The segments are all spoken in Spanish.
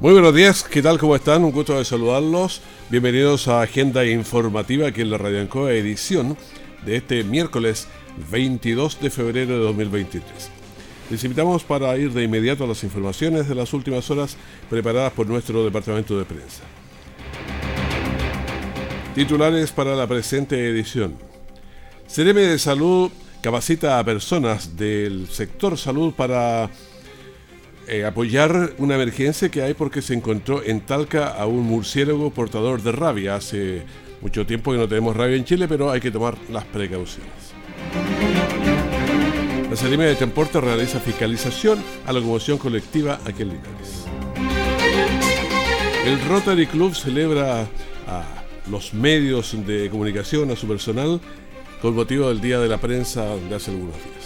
Muy buenos días, ¿qué tal? ¿Cómo están? Un gusto de saludarlos. Bienvenidos a Agenda Informativa aquí en la Radio Ancoa, edición de este miércoles 22 de febrero de 2023. Les invitamos para ir de inmediato a las informaciones de las últimas horas preparadas por nuestro departamento de prensa. Titulares para la presente edición. Cereme de Salud capacita a personas del sector salud para eh, apoyar una emergencia que hay porque se encontró en Talca a un murciélago portador de rabia. Hace mucho tiempo que no tenemos rabia en Chile, pero hay que tomar las precauciones. La Salimia de Transporte realiza fiscalización a la locomoción colectiva aquí en Linares. El Rotary Club celebra a los medios de comunicación, a su personal, con motivo del Día de la Prensa de hace algunos días.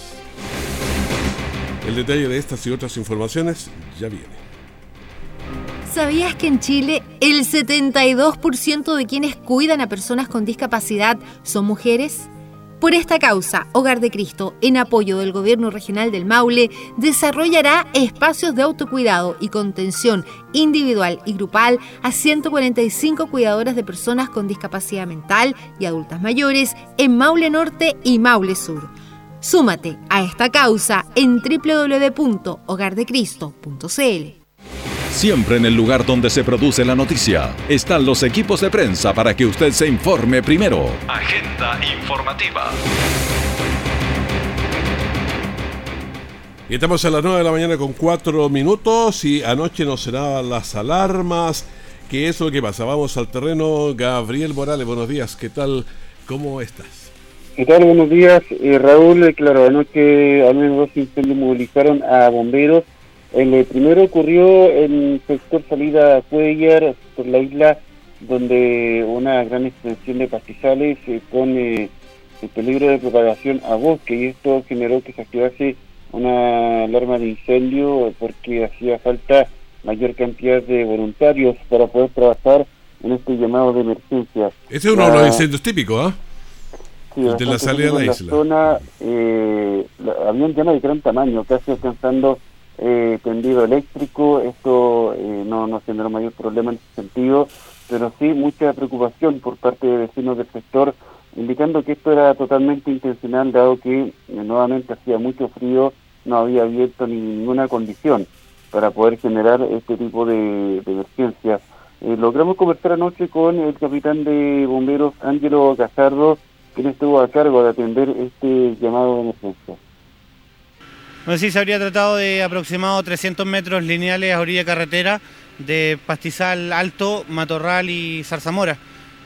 El detalle de estas y otras informaciones ya viene. ¿Sabías que en Chile el 72% de quienes cuidan a personas con discapacidad son mujeres? Por esta causa, Hogar de Cristo, en apoyo del Gobierno Regional del Maule, desarrollará espacios de autocuidado y contención individual y grupal a 145 cuidadoras de personas con discapacidad mental y adultas mayores en Maule Norte y Maule Sur. Súmate a esta causa en www.hogardecristo.cl. Siempre en el lugar donde se produce la noticia están los equipos de prensa para que usted se informe primero. Agenda informativa. Y estamos a las 9 de la mañana con 4 minutos y anoche nos sonaban las alarmas. ¿Qué es lo que pasa? Vamos al terreno. Gabriel Morales, buenos días. ¿Qué tal? ¿Cómo estás? ¿Qué tal? Buenos días. Eh, Raúl, eh, claro, anoche al menos dos incendios movilizaron a bomberos. El primero ocurrió en el sector salida Cuellar, por la isla, donde una gran extensión de pastizales eh, pone el peligro de propagación a bosque y esto generó que se activase una alarma de incendio porque hacía falta mayor cantidad de voluntarios para poder trabajar en este llamado de emergencia. Este es uno de los incendios típicos, ¿ah? De la salida de la, isla. zona eh, había un llama de gran tamaño, casi alcanzando eh, tendido eléctrico. Esto eh, no, no generó mayor problema en ese sentido, pero sí mucha preocupación por parte de vecinos del sector, indicando que esto era totalmente intencional, dado que eh, nuevamente hacía mucho frío, no había abierto ninguna condición para poder generar este tipo de, de emergencias. Logramos conversar anoche con el capitán de bomberos Ángelo Casardo, quien estuvo a cargo de atender este llamado de emergencia. Bueno, sí, se habría tratado de aproximado 300 metros lineales a orilla carretera de pastizal alto, matorral y zarzamora,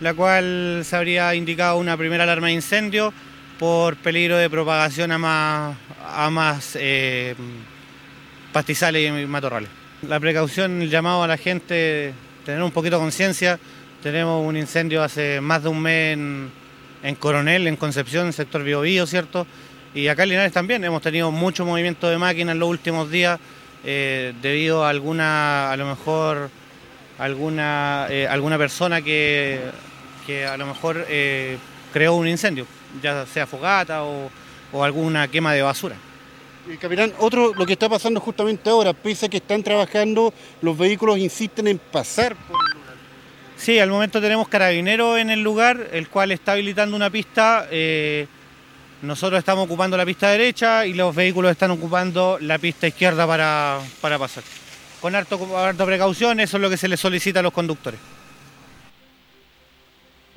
la cual se habría indicado una primera alarma de incendio por peligro de propagación a más, a más eh, pastizales y matorrales. La precaución, el llamado a la gente, tener un poquito de conciencia, tenemos un incendio hace más de un mes en, en Coronel, en Concepción, en sector Biobío, ¿cierto? Y acá en Linares también hemos tenido mucho movimiento de máquinas en los últimos días eh, debido a alguna, a lo mejor, alguna, eh, alguna persona que, que, a lo mejor eh, creó un incendio, ya sea fogata o, o alguna quema de basura. Capitán, otro, lo que está pasando justamente ahora, pese a que están trabajando, los vehículos insisten en pasar por el. Sí, al momento tenemos carabineros en el lugar, el cual está habilitando una pista. Eh, nosotros estamos ocupando la pista derecha y los vehículos están ocupando la pista izquierda para, para pasar. Con harto, harto precaución, eso es lo que se les solicita a los conductores.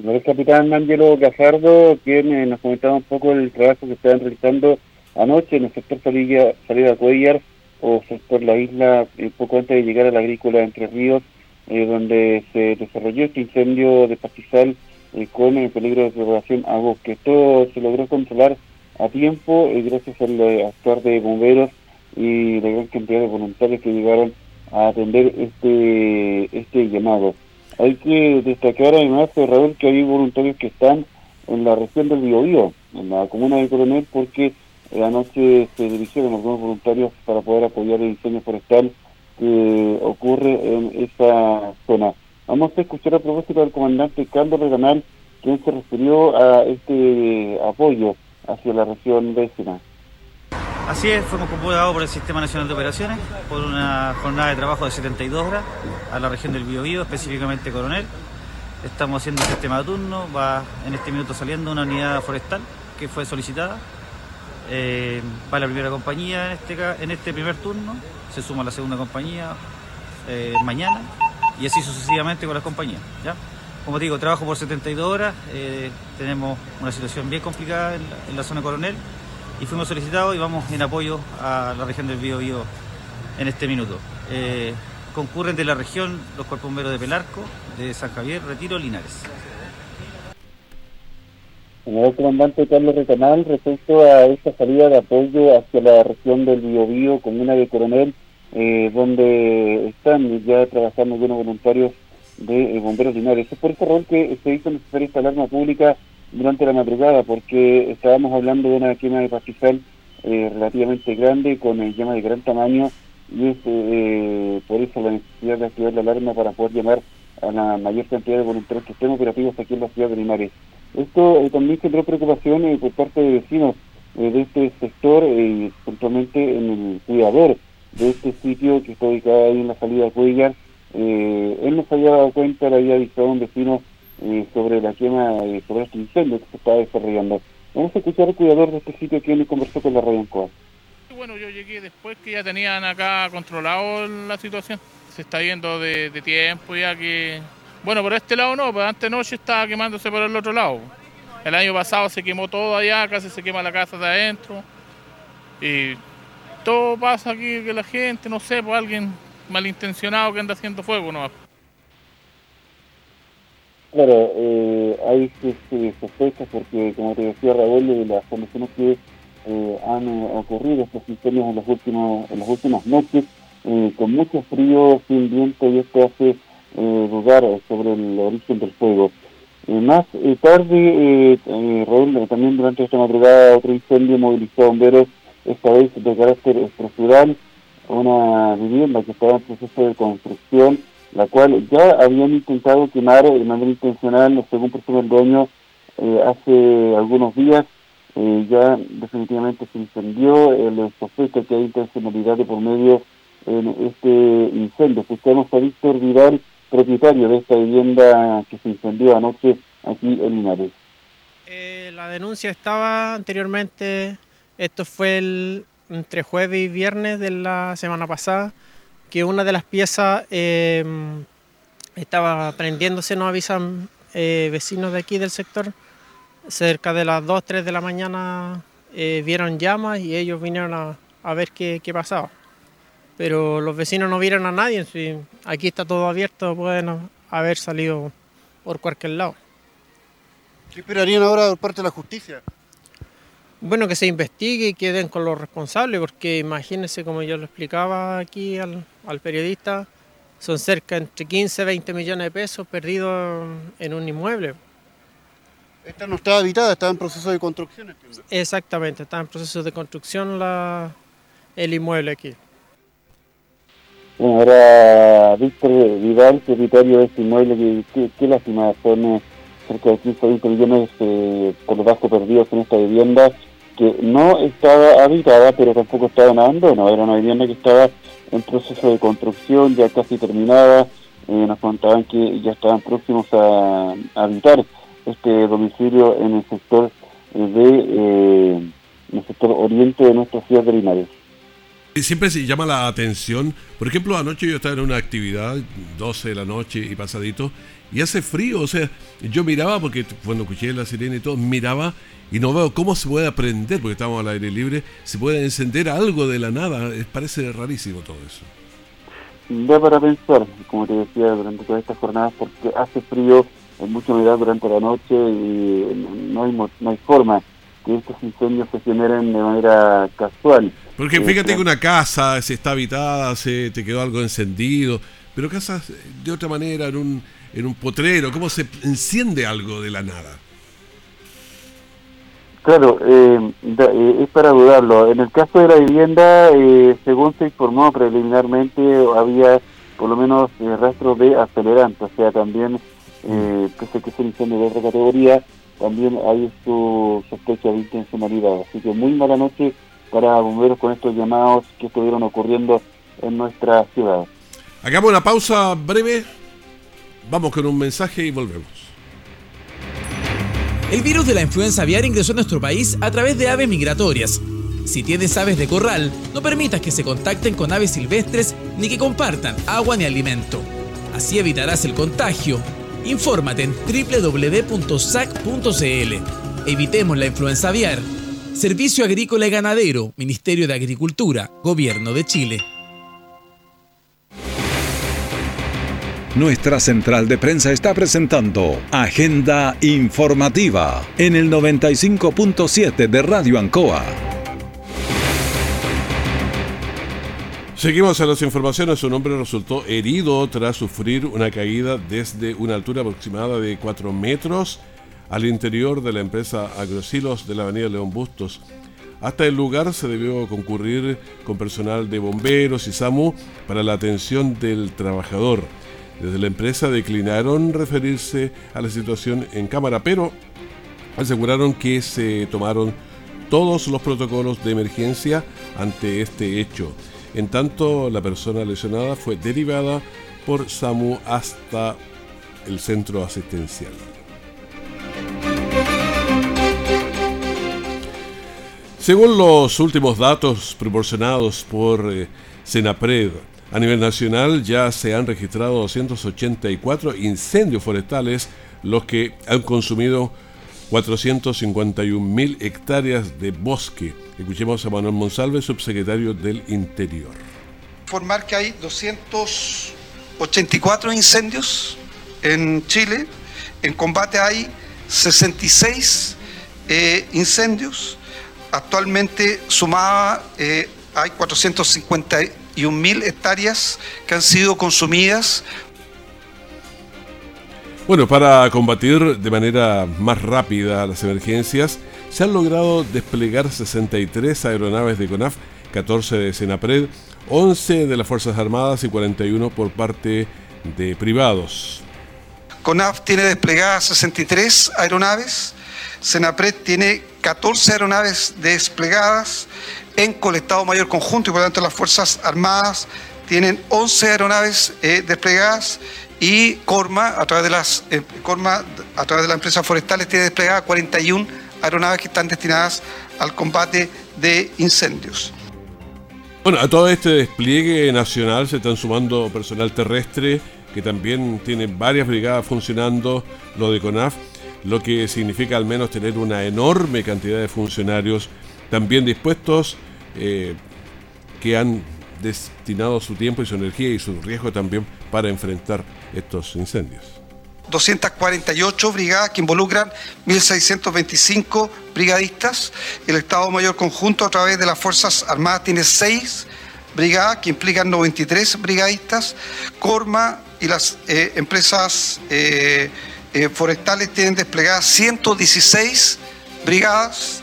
El capitán Angelo Gajardo, quien eh, nos comentaba un poco el trabajo que estaban realizando anoche en el sector salida, salida Cuellar o sector La Isla, eh, poco antes de llegar a la agrícola Entre Ríos, eh, donde se desarrolló este incendio de pastizal eh, con el peligro de propagación a bosque. Todo se logró controlar a tiempo eh, gracias al eh, actuar de bomberos y la gran cantidad de voluntarios que llegaron a atender este este llamado. Hay que destacar además, Raúl, que hay voluntarios que están en la región del Biobío, en la comuna de Coronel, porque anoche se dirigieron algunos voluntarios para poder apoyar el diseño forestal que ocurre en esa zona. Vamos a escuchar a propósito del comandante Carlos Reganal, quien se refirió a este apoyo hacia la región vecina. Así es, fuimos convocados por el Sistema Nacional de Operaciones por una jornada de trabajo de 72 horas a la región del Biobío, específicamente Coronel. Estamos haciendo un sistema de turno, va en este minuto saliendo una unidad forestal que fue solicitada. Eh, va la primera compañía en este, en este primer turno, se suma la segunda compañía eh, mañana y así sucesivamente con las compañías. ¿ya? Como digo, trabajo por 72 horas, eh, tenemos una situación bien complicada en la, zona Coronel y fuimos solicitados y vamos en apoyo a la región del Biobío en este minuto. Eh, concurren de la región los cuerpos bomberos de Pelarco, de San Javier, Retiro, Linares. Señor comandante Carlos Recanal, respecto a esta salida de apoyo hacia la región del Biobío, comuna de Coronel, eh, donde están ya trabajando algunos voluntarios de eh, bomberos linares. Es por ese rol que se hizo necesaria esta alarma pública durante la madrugada, porque estábamos hablando de una quema de pastizal eh, relativamente grande, con llama de gran tamaño, y es por eso la necesidad de activar la alarma para poder llamar a la mayor cantidad de voluntarios que estén operativos aquí en la ciudad de Linares. Esto también generó preocupación por parte de vecinos de este sector, puntualmente en el cuidador de este sitio que está ubicado ahí en la salida de Cuellar. Eh, él no se había dado cuenta, le había avisado a un vecino eh, sobre la quema, eh, sobre este incendio que se estaba desarrollando. Vamos a escuchar al cuidador de este sitio que él conversó con la radio en Bueno, yo llegué después que ya tenían acá controlado la situación. Se está yendo de, tiempo ya que... Bueno, por este lado no, pero antes noche estaba quemándose por el otro lado. El año pasado se quemó todo allá, casi se quema la casa de adentro. Y todo pasa aquí que la gente, no sé, por pues, alguien malintencionado que anda haciendo fuego, ¿no? Claro, eh, hay sospechas porque, como te decía Raúl, de las condiciones que eh, han eh, ocurrido estos incendios en, los últimos, en las últimas noches, eh, con mucho frío, sin viento, y esto hace dudar sobre el origen del fuego. más tarde, Raúl, también durante esta madrugada, otro incendio movilizó bomberos esta vez de carácter estructural, una vivienda que estaba en proceso de construcción, la cual ya habían intentado quemar de manera intencional, según presume el dueño, eh, hace algunos días. Eh, ya definitivamente se incendió, el sospecha que hay intencionalidad de por medio en este incendio. Escuchamos a Víctor Vidal, propietario de esta vivienda que se incendió anoche aquí en Linares. Eh, la denuncia estaba anteriormente esto fue entre jueves y viernes de la semana pasada, que una de las piezas eh, estaba prendiéndose, nos avisan eh, vecinos de aquí del sector. Cerca de las 2, 3 de la mañana eh, vieron llamas y ellos vinieron a, ver qué, pasaba. Pero los vecinos no vieron a nadie, aquí está todo abierto, pueden haber salido por cualquier lado. ¿Qué esperarían ahora por parte de la justicia? Bueno, que se investigue y queden con los responsables, porque imagínense, como yo lo explicaba aquí al, periodista, son cerca entre 15 y 20 millones de pesos perdidos en un inmueble. Esta no estaba habitada, estaba en proceso de construcción. Exactamente, estaba en proceso de construcción la, el inmueble aquí. Bueno, ahora Víctor Vidal, propietario de este inmueble, que, qué lástima, son cerca de 15 o 20 millones eh, por lo bajo perdidos en esta vivienda no estaba habitada, pero tampoco estaba en abandono. Era una vivienda que estaba en proceso de construcción, ya casi terminada. Eh, nos contaban que ya estaban próximos a, habitar este domicilio en el sector de eh, el sector oriente de nuestra ciudad de Linares. Siempre se llama la atención. Por ejemplo, anoche yo estaba en una actividad, 12 de la noche y pasadito, y hace frío. O sea, yo miraba, porque cuando escuché la sirena y todo, miraba y no veo cómo se puede aprender, porque estamos al aire libre, se puede encender algo de la nada. parece rarísimo todo eso. Da para pensar, como te decía, durante todas estas jornadas, porque hace frío, hay mucha humedad durante la noche y no hay, no hay forma que estos incendios se generen de manera casual. Porque eh, fíjate que una casa, se está habitada, se te quedó algo encendido, pero casas de otra manera, en un en un potrero? ¿Cómo se enciende algo de la nada? Claro, eh, eh, es para dudarlo. En el caso de la vivienda, eh, según se informó preliminarmente, había por lo menos rastros de acelerante, o sea, también, eh, pese que es un incendio de otra categoría, también hay su sospecha de intencionalidad. Así que muy mala noche para bomberos con estos llamados que estuvieron ocurriendo en nuestra ciudad. Hagamos una pausa breve, vamos con un mensaje y volvemos. El virus de la influenza aviar ingresó a nuestro país a través de aves migratorias. Si tienes aves de corral, no permitas que se contacten con aves silvestres ni que compartan agua ni alimento. Así evitarás el contagio. Infórmate en www.sac.cl. Evitemos la influenza aviar. Servicio Agrícola y Ganadero, Ministerio de Agricultura, Gobierno de Chile. Nuestra central de prensa está presentando Agenda Informativa en el 95.7 de Radio Ancoa. Seguimos a las informaciones. Un hombre resultó herido tras sufrir una caída desde una altura aproximada de 4 metros al interior de la empresa Agrosilos de la avenida León Bustos. Hasta el lugar se debió concurrir con personal de bomberos y SAMU para la atención del trabajador. Desde la empresa declinaron referirse a la situación en cámara, pero aseguraron que se tomaron todos los protocolos de emergencia ante este hecho. En tanto, la persona lesionada fue derivada por SAMU hasta el centro asistencial. Según los últimos datos proporcionados por eh, Senapred, a nivel nacional ya se han registrado 284 incendios forestales, los que han consumido 451.000 hectáreas de bosque. Escuchemos a Manuel Monsalve, subsecretario del Interior. Informar que hay 284 incendios en Chile. En combate hay 66 eh, incendios. Actualmente sumada eh, hay 450 y un mil hectáreas que han sido consumidas. Bueno, para combatir de manera más rápida las emergencias, se han logrado desplegar 63 aeronaves de CONAF, 14 de Senapred, 11 de las Fuerzas Armadas y 41 por parte de privados. CONAF tiene desplegadas 63 aeronaves, Senapred tiene 14 aeronaves desplegadas, en Estado Mayor Conjunto y por lo tanto las Fuerzas Armadas tienen 11 aeronaves eh, desplegadas y Corma a través de las eh, Corma a través de las empresas forestales tiene desplegadas 41 aeronaves que están destinadas al combate de incendios. Bueno, a todo este despliegue nacional se están sumando personal terrestre que también tiene varias brigadas funcionando, lo de CONAF, lo que significa al menos tener una enorme cantidad de funcionarios también dispuestos eh, que han destinado su tiempo y su energía y su riesgo también para enfrentar estos incendios. 248 brigadas que involucran 1.625 brigadistas. El Estado Mayor Conjunto a través de las Fuerzas Armadas tiene 6 brigadas que implican 93 brigadistas. Corma y las eh, empresas eh, forestales tienen desplegadas 116 brigadas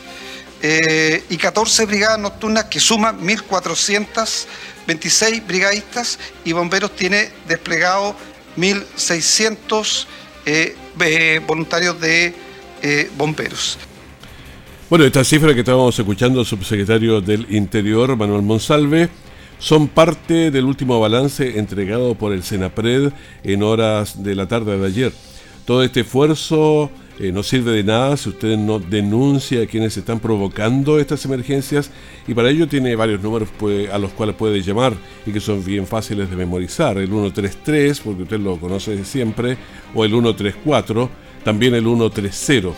eh, y 14 brigadas nocturnas que suman 1.426 brigadistas y bomberos tiene desplegado 1.600 eh, eh, voluntarios de bomberos. Bueno, esta cifra que estábamos escuchando, subsecretario del Interior, Manuel Monsalve, son parte del último balance entregado por el Senapred en horas de la tarde de ayer. Todo este esfuerzo eh, no sirve de nada si usted no denuncia a quienes están provocando estas emergencias y para ello tiene varios números a los cuales puede llamar y que son bien fáciles de memorizar. El 133, porque usted lo conoce siempre, o el 134, también el 130.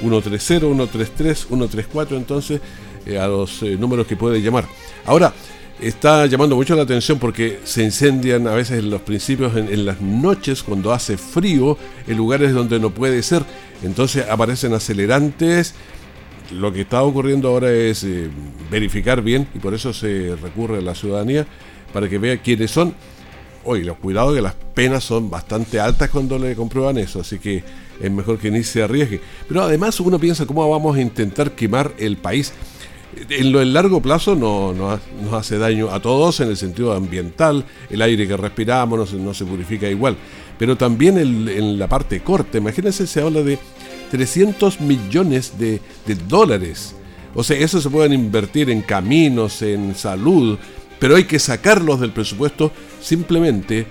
130, 133, 134, entonces eh, a los eh, números que puede llamar. Ahora, está llamando mucho la atención porque se incendian a veces en los principios, en, las noches, cuando hace frío, en lugares donde no puede ser. Entonces aparecen acelerantes. Lo que está ocurriendo ahora es eh, verificar bien y por eso se recurre a la ciudadanía para que vea quiénes son oye, los cuidados que las penas son bastante altas cuando le comprueban eso, así que es mejor que ni se arriesgue. Pero además uno piensa cómo vamos a intentar quemar el país. En lo largo plazo no, nos hace daño a todos en el sentido ambiental, el aire que respiramos no se, purifica igual, pero también en, la parte corta, imagínense, se habla de 300 millones de, dólares. O sea, eso se pueden invertir en caminos, en salud, pero hay que sacarlos del presupuesto simplemente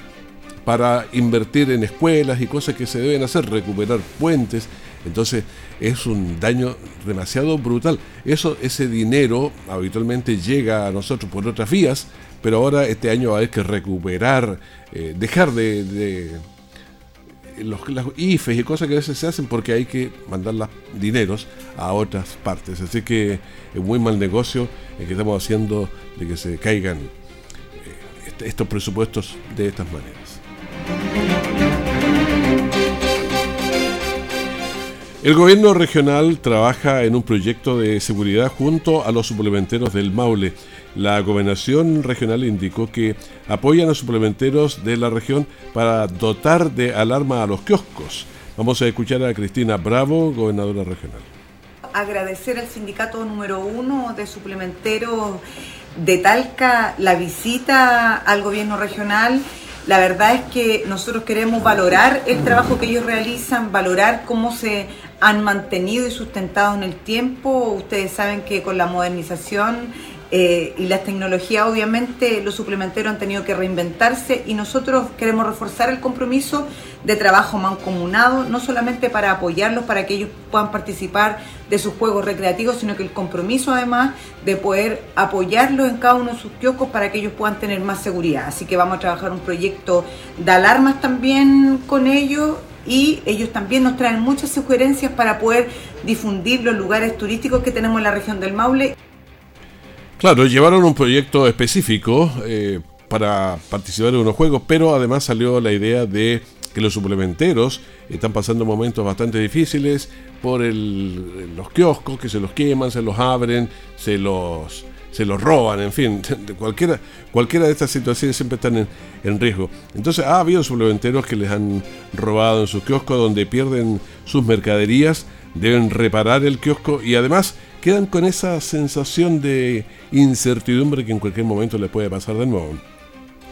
para invertir en escuelas y cosas que se deben hacer, recuperar puentes. Entonces es un daño demasiado brutal. Eso, ese dinero habitualmente llega a nosotros por otras vías, pero ahora este año haber que recuperar, eh, dejar de, los, las IFES y cosas que a veces se hacen porque hay que mandar los dineros a otras partes. Así que es muy mal negocio el que estamos haciendo de que se caigan eh, estos presupuestos de estas maneras. El gobierno regional trabaja en un proyecto de seguridad junto a los suplementeros del Maule. La gobernación regional indicó que apoyan a suplementeros de la región para dotar de alarma a los kioscos. Vamos a escuchar a Cristina Bravo, gobernadora regional. Agradecer al sindicato número uno de suplementeros de Talca la visita al gobierno regional la verdad es que nosotros queremos valorar el trabajo que ellos realizan, valorar cómo se han mantenido y sustentado en el tiempo. Ustedes saben que con la modernización eh, y las tecnologías, obviamente, los suplementeros han tenido que reinventarse y nosotros queremos reforzar el compromiso de trabajo mancomunado, no solamente para apoyarlos, para que ellos puedan participar de sus juegos recreativos, sino que el compromiso además de poder apoyarlos en cada uno de sus kioscos para que ellos puedan tener más seguridad. Así que vamos a trabajar un proyecto de alarmas también con ellos y ellos también nos traen muchas sugerencias para poder difundir los lugares turísticos que tenemos en la región del Maule. Claro, llevaron un proyecto específico eh, para participar en unos juegos, pero además salió la idea de que los suplementeros están pasando momentos bastante difíciles por el, los kioscos que se los queman, se los abren, se los, se los roban, en fin, cualquiera, cualquiera de estas situaciones siempre están en, riesgo. Entonces ha habido suplementeros que les han robado en sus kioscos donde pierden sus mercaderías, deben reparar el kiosco y además quedan con esa sensación de incertidumbre que en cualquier momento les puede pasar de nuevo.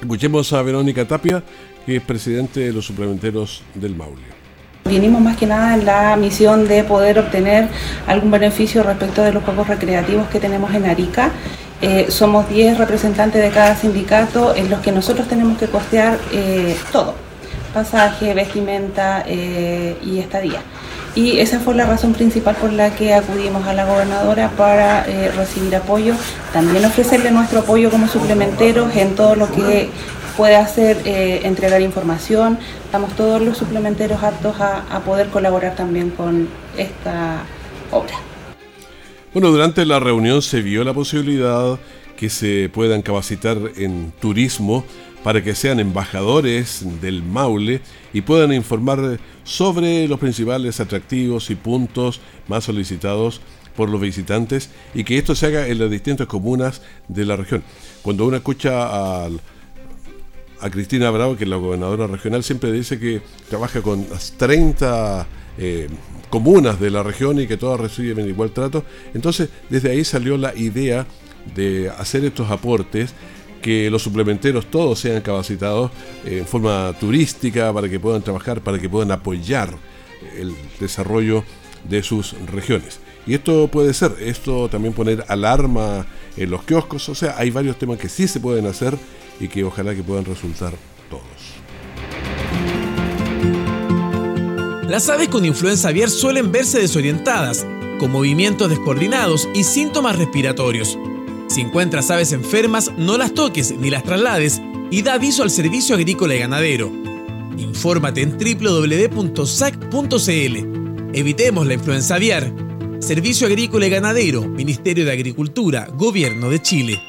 Escuchemos a Verónica Tapia, que es presidente de los suplementeros del Maule. Vinimos más que nada en la misión de poder obtener algún beneficio respecto de los juegos recreativos que tenemos en Arica. Eh, somos 10 representantes de cada sindicato en los que nosotros tenemos que costear eh, todo, pasaje, vestimenta eh, y estadía. Y esa fue la razón principal por la que acudimos a la gobernadora para recibir apoyo, también ofrecerle nuestro apoyo como suplementeros en todo lo que puede hacer eh, entregar información. Estamos todos los suplementeros aptos a, poder colaborar también con esta obra. Bueno, durante la reunión se vio la posibilidad que se puedan capacitar en turismo para que sean embajadores del Maule y puedan informar sobre los principales atractivos y puntos más solicitados por los visitantes y que esto se haga en las distintas comunas de la región. Cuando uno escucha al a Cristina Bravo, que es la gobernadora regional, siempre dice que trabaja con las 30 eh, comunas de la región y que todas reciben igual trato. Entonces, desde ahí salió la idea de hacer estos aportes, que los suplementeros todos sean capacitados en forma turística para que puedan trabajar, para que puedan apoyar el desarrollo de sus regiones. Y esto puede ser, esto también poner alarma en los kioscos, o sea, hay varios temas que sí se pueden hacer y que ojalá que puedan resultar todos. Las aves con influenza aviar suelen verse desorientadas, con movimientos descoordinados y síntomas respiratorios. Si encuentras aves enfermas, no las toques ni las traslades y da aviso al Servicio Agrícola y Ganadero. Infórmate en www.sac.cl. Evitemos la influenza aviar. Servicio Agrícola y Ganadero, Ministerio de Agricultura, Gobierno de Chile.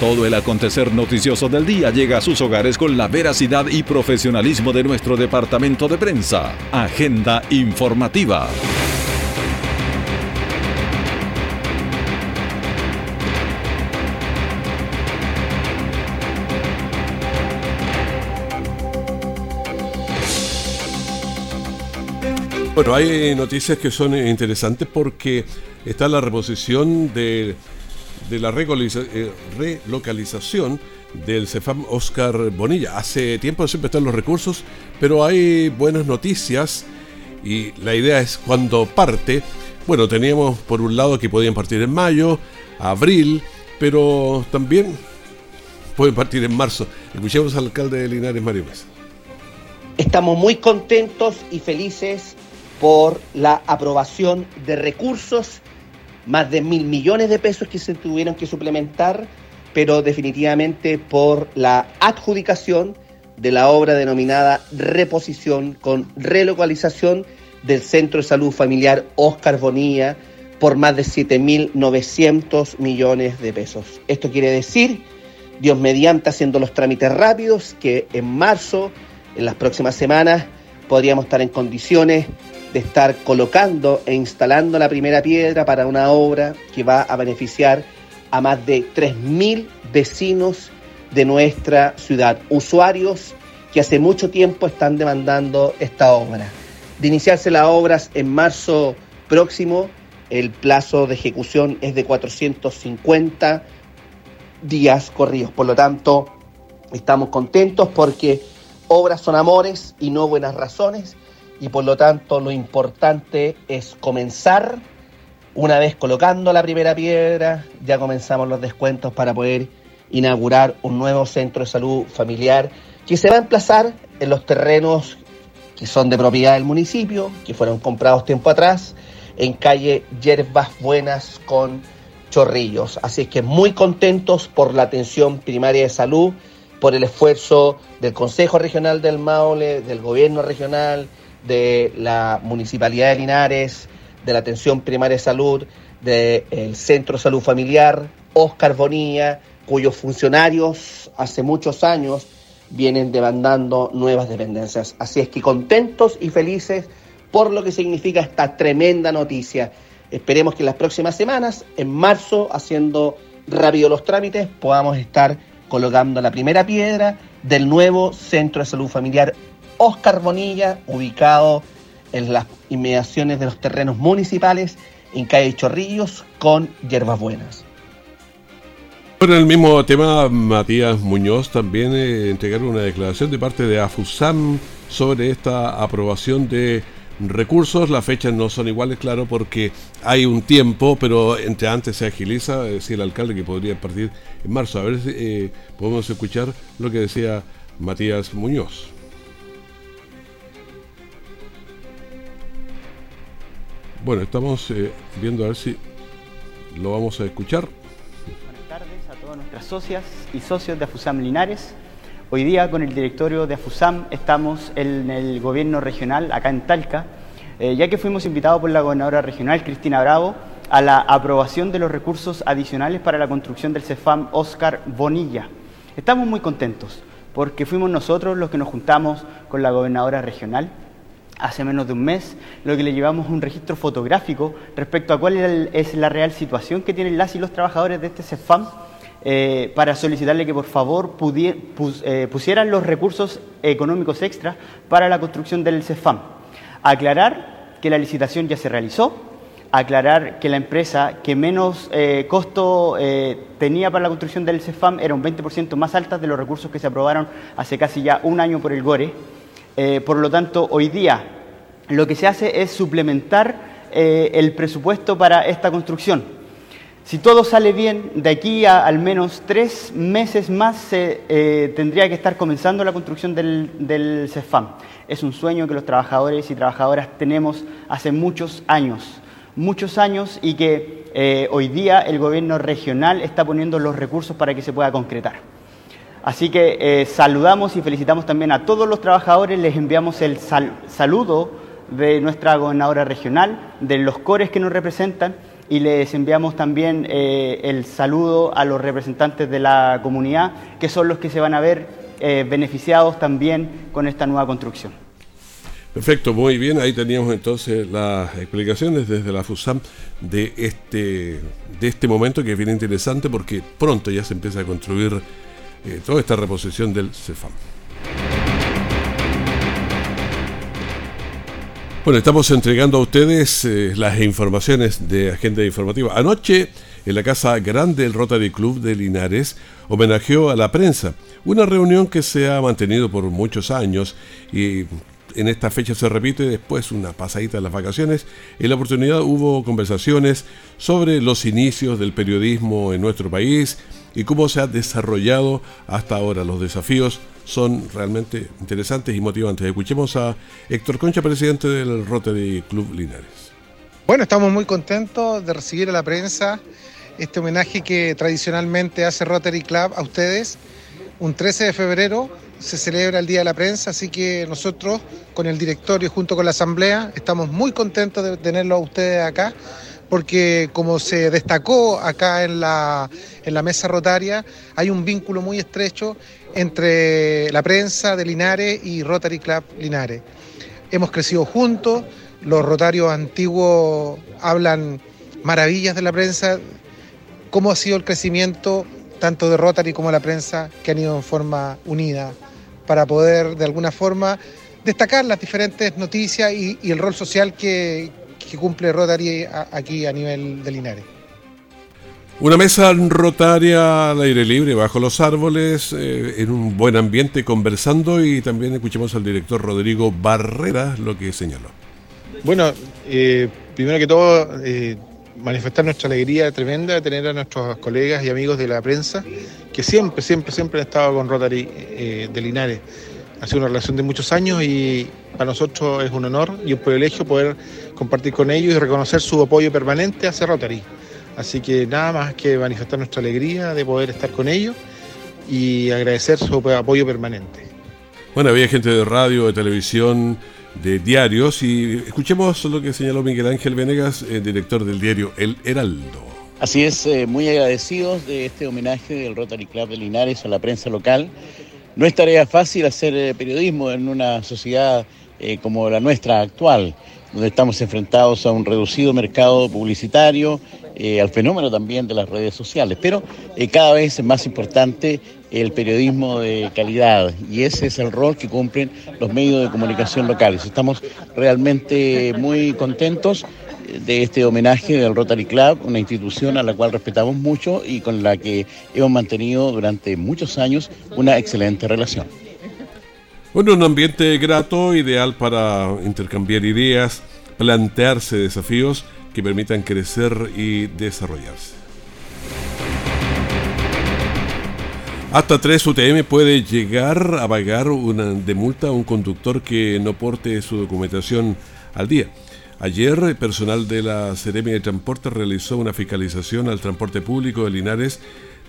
Todo el acontecer noticioso del día llega a sus hogares con la veracidad y profesionalismo de nuestro departamento de prensa. Agenda informativa. Bueno, hay noticias que son interesantes porque está la reposición de, la eh, relocalización del CEFAM Oscar Bonilla. Hace tiempo siempre están los recursos, pero hay buenas noticias y la idea es cuando parte. Bueno, teníamos por un lado que podían partir en mayo, abril, pero también pueden partir en marzo. Escuchemos al alcalde de Linares, Mario Mesa. Estamos muy contentos y felices por la aprobación de recursos, más de mil millones de pesos que se tuvieron que suplementar, pero definitivamente por la adjudicación de la obra denominada reposición con relocalización del Centro de Salud Familiar Oscar Bonilla por más de 7.900 millones de pesos. Esto quiere decir, Dios mediante, haciendo los trámites rápidos, que en marzo, en las próximas semanas, podríamos estar en condiciones de estar colocando e instalando la primera piedra para una obra que va a beneficiar a más de 3.000 vecinos de nuestra ciudad, usuarios que hace mucho tiempo están demandando esta obra. De iniciarse las obras en marzo próximo, el plazo de ejecución es de 450 días corridos. Por lo tanto, estamos contentos porque obras son amores y no buenas razones y por lo tanto lo importante es comenzar. Una vez colocando la primera piedra, ya comenzamos los descuentos para poder inaugurar un nuevo centro de salud familiar que se va a emplazar en los terrenos que son de propiedad del municipio, que fueron comprados tiempo atrás, en calle Yerbas Buenas con Chorrillos. Así es que muy contentos por la atención primaria de salud, por el esfuerzo del Consejo Regional del Maule, del Gobierno Regional, de la Municipalidad de Linares, de la Atención Primaria de Salud, del Centro de Salud Familiar, Oscar Bonilla, cuyos funcionarios hace muchos años vienen demandando nuevas dependencias. Así es que contentos y felices por lo que significa esta tremenda noticia. Esperemos que en las próximas semanas, en marzo, haciendo rápido los trámites, podamos estar colocando la primera piedra del nuevo Centro de Salud Familiar Oscar Bonilla, ubicado en las inmediaciones de los terrenos municipales en calle Chorrillos con hierbas buenas. En el mismo tema, Matías Muñoz también eh, entregaron una declaración de parte de AFUSAM sobre esta aprobación de recursos. Las fechas no son iguales, claro, porque hay un tiempo, pero entre antes se agiliza. Decía el alcalde que podría partir en marzo. A ver si eh, podemos escuchar lo que decía Matías Muñoz. Bueno, estamos eh, viendo a ver si lo vamos a escuchar. Buenas tardes a todas nuestras socias y socios de AFUSAM Linares. Hoy día con el directorio de AFUSAM estamos en el gobierno regional, acá en Talca, eh, ya que fuimos invitados por la gobernadora regional, Cristina Bravo, a la aprobación de los recursos adicionales para la construcción del CEFAM Oscar Bonilla. Estamos muy contentos porque fuimos nosotros los que nos juntamos con la gobernadora regional hace menos de un mes, lo que le llevamos un registro fotográfico respecto a cuál es la real situación que tienen las y los trabajadores de este CEFAM eh, para solicitarle que por favor eh, pusieran los recursos económicos extras para la construcción del CEFAM. Aclarar que la licitación ya se realizó, aclarar que la empresa que menos eh, costo tenía para la construcción del CEFAM era un 20% más alta de los recursos que se aprobaron hace casi ya un año por el GORE por lo tanto, hoy día lo que se hace es suplementar el presupuesto para esta construcción. Si todo sale bien, de aquí a al menos tres meses más se eh, tendría que estar comenzando la construcción del, CEFAM. Es un sueño que los trabajadores y trabajadoras tenemos hace muchos años, muchos años y que hoy día el gobierno regional está poniendo los recursos para que se pueda concretar. Así que eh, saludamos y felicitamos también a todos los trabajadores, les enviamos el saludo de nuestra gobernadora regional, de los cores que nos representan y les enviamos también eh, el saludo a los representantes de la comunidad, que son los que se van a ver eh, beneficiados también con esta nueva construcción. Perfecto, muy bien. Ahí teníamos entonces las explicaciones desde la FUSAM de este, de este momento que es bien interesante porque pronto ya se empieza a construir eh, toda esta reposición del CEFAM. Bueno, estamos entregando a ustedes eh, las informaciones de Agenda Informativa. Anoche, en la Casa Grande del Rotary Club de Linares, homenajeó a la prensa. Una reunión que se ha mantenido por muchos años y en esta fecha se repite después una pasadita de las vacaciones. En la oportunidad hubo conversaciones sobre los inicios del periodismo en nuestro país y cómo se ha desarrollado hasta ahora los desafíos son realmente interesantes y motivantes. Escuchemos a Héctor Concha, presidente del Rotary Club Linares. Bueno, estamos muy contentos de recibir a la prensa este homenaje que tradicionalmente hace Rotary Club a ustedes. Un 13 de febrero se celebra el Día de la Prensa, así que nosotros con el directorio junto con la Asamblea estamos muy contentos de tenerlo a ustedes acá porque como se destacó acá en la, en la mesa rotaria, hay un vínculo muy estrecho entre la prensa de Linares y Rotary Club Linares. Hemos crecido juntos, los rotarios antiguos hablan maravillas de la prensa, cómo ha sido el crecimiento tanto de Rotary como de la prensa que han ido en forma unida para poder de alguna forma destacar las diferentes noticias y, y el rol social que, que cumple Rotary aquí a nivel de Linares. Una mesa rotaria al aire libre, bajo los árboles, eh, en un buen ambiente, conversando y también escuchemos al director Rodrigo Barrera lo que señaló. Bueno, eh, primero que todo, eh, manifestar nuestra alegría tremenda de tener a nuestros colegas y amigos de la prensa que siempre, siempre, siempre han estado con Rotary de Linares. Ha sido una relación de muchos años y para nosotros es un honor y un privilegio poder compartir con ellos y reconocer su apoyo permanente hacia Rotary. Así que nada más que manifestar nuestra alegría de poder estar con ellos y agradecer su apoyo permanente. Bueno, había gente de radio, de televisión, de diarios y escuchemos lo que señaló Miguel Ángel Venegas, el director del diario El Heraldo. Así es, eh, muy agradecidos de este homenaje del Rotary Club de Linares a la prensa local. No es tarea fácil hacer eh, periodismo en una sociedad eh, como la nuestra actual donde estamos enfrentados a un reducido mercado publicitario, eh, al fenómeno también de las redes sociales. Pero eh, cada vez es más importante el periodismo de calidad y ese es el rol que cumplen los medios de comunicación locales. Estamos realmente muy contentos de este homenaje del Rotary Club, una institución a la cual respetamos mucho y con la que hemos mantenido durante muchos años una excelente relación. Bueno, un ambiente grato, ideal para intercambiar ideas, plantearse desafíos que permitan crecer y desarrollarse. Hasta 3 UTM puede llegar a pagar una de multa a un conductor que no porte su documentación al día. Ayer, personal de la Seremi de Transporte realizó una fiscalización al transporte público de Linares,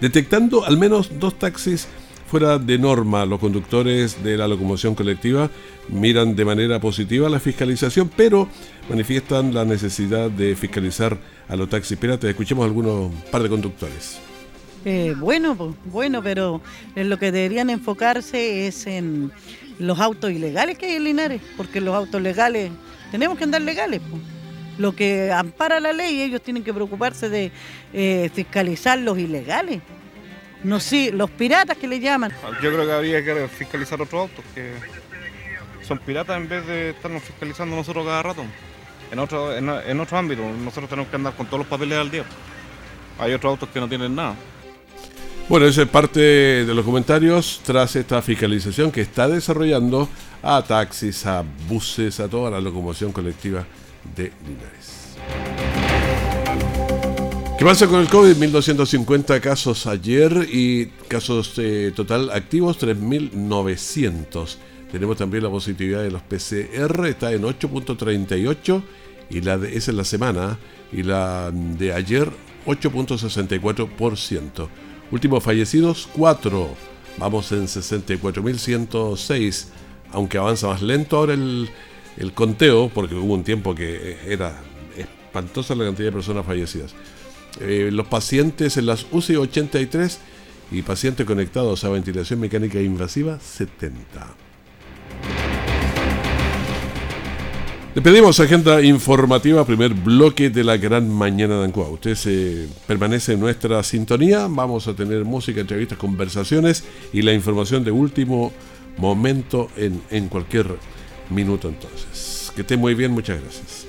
detectando al menos dos taxis fuera de norma. Los conductores de la locomoción colectiva miran de manera positiva la fiscalización, pero manifiestan la necesidad de fiscalizar a los taxis piratas. Escuchemos algunos par de conductores. Eh, bueno, bueno, pero en lo que deberían enfocarse es en los autos ilegales que hay en Linares, porque los autos legales tenemos que andar legales. Lo que ampara la ley, ellos tienen que preocuparse de eh, fiscalizar los ilegales. No sé, los piratas que le llaman. Yo creo que habría que fiscalizar otros autos que son piratas en vez de estarnos fiscalizando nosotros cada rato. En otro, en, otro ámbito, nosotros tenemos que andar con todos los papeles al día. Hay otros autos que no tienen nada. Bueno, esa es parte de los comentarios tras esta fiscalización que está desarrollando a taxis, a buses, a toda la locomoción colectiva de Linares. ¿Qué pasa con el COVID? 1.250 casos ayer y casos eh, total activos 3.900. Tenemos también la positividad de los PCR, está en 8.38 y la de, esa es la semana y la de ayer 8.64%. Últimos fallecidos 4. Vamos en 64.106, aunque avanza más lento ahora el, conteo porque hubo un tiempo que era espantosa la cantidad de personas fallecidas. Eh, los pacientes en las UCI 83 y pacientes conectados a ventilación mecánica invasiva 70. Le pedimos agenda informativa, primer bloque de la gran mañana de Ancua. Usted se permanece en nuestra sintonía. Vamos a tener música, entrevistas, conversaciones y la información de último momento en, en cualquier minuto entonces. Que esté muy bien, muchas gracias.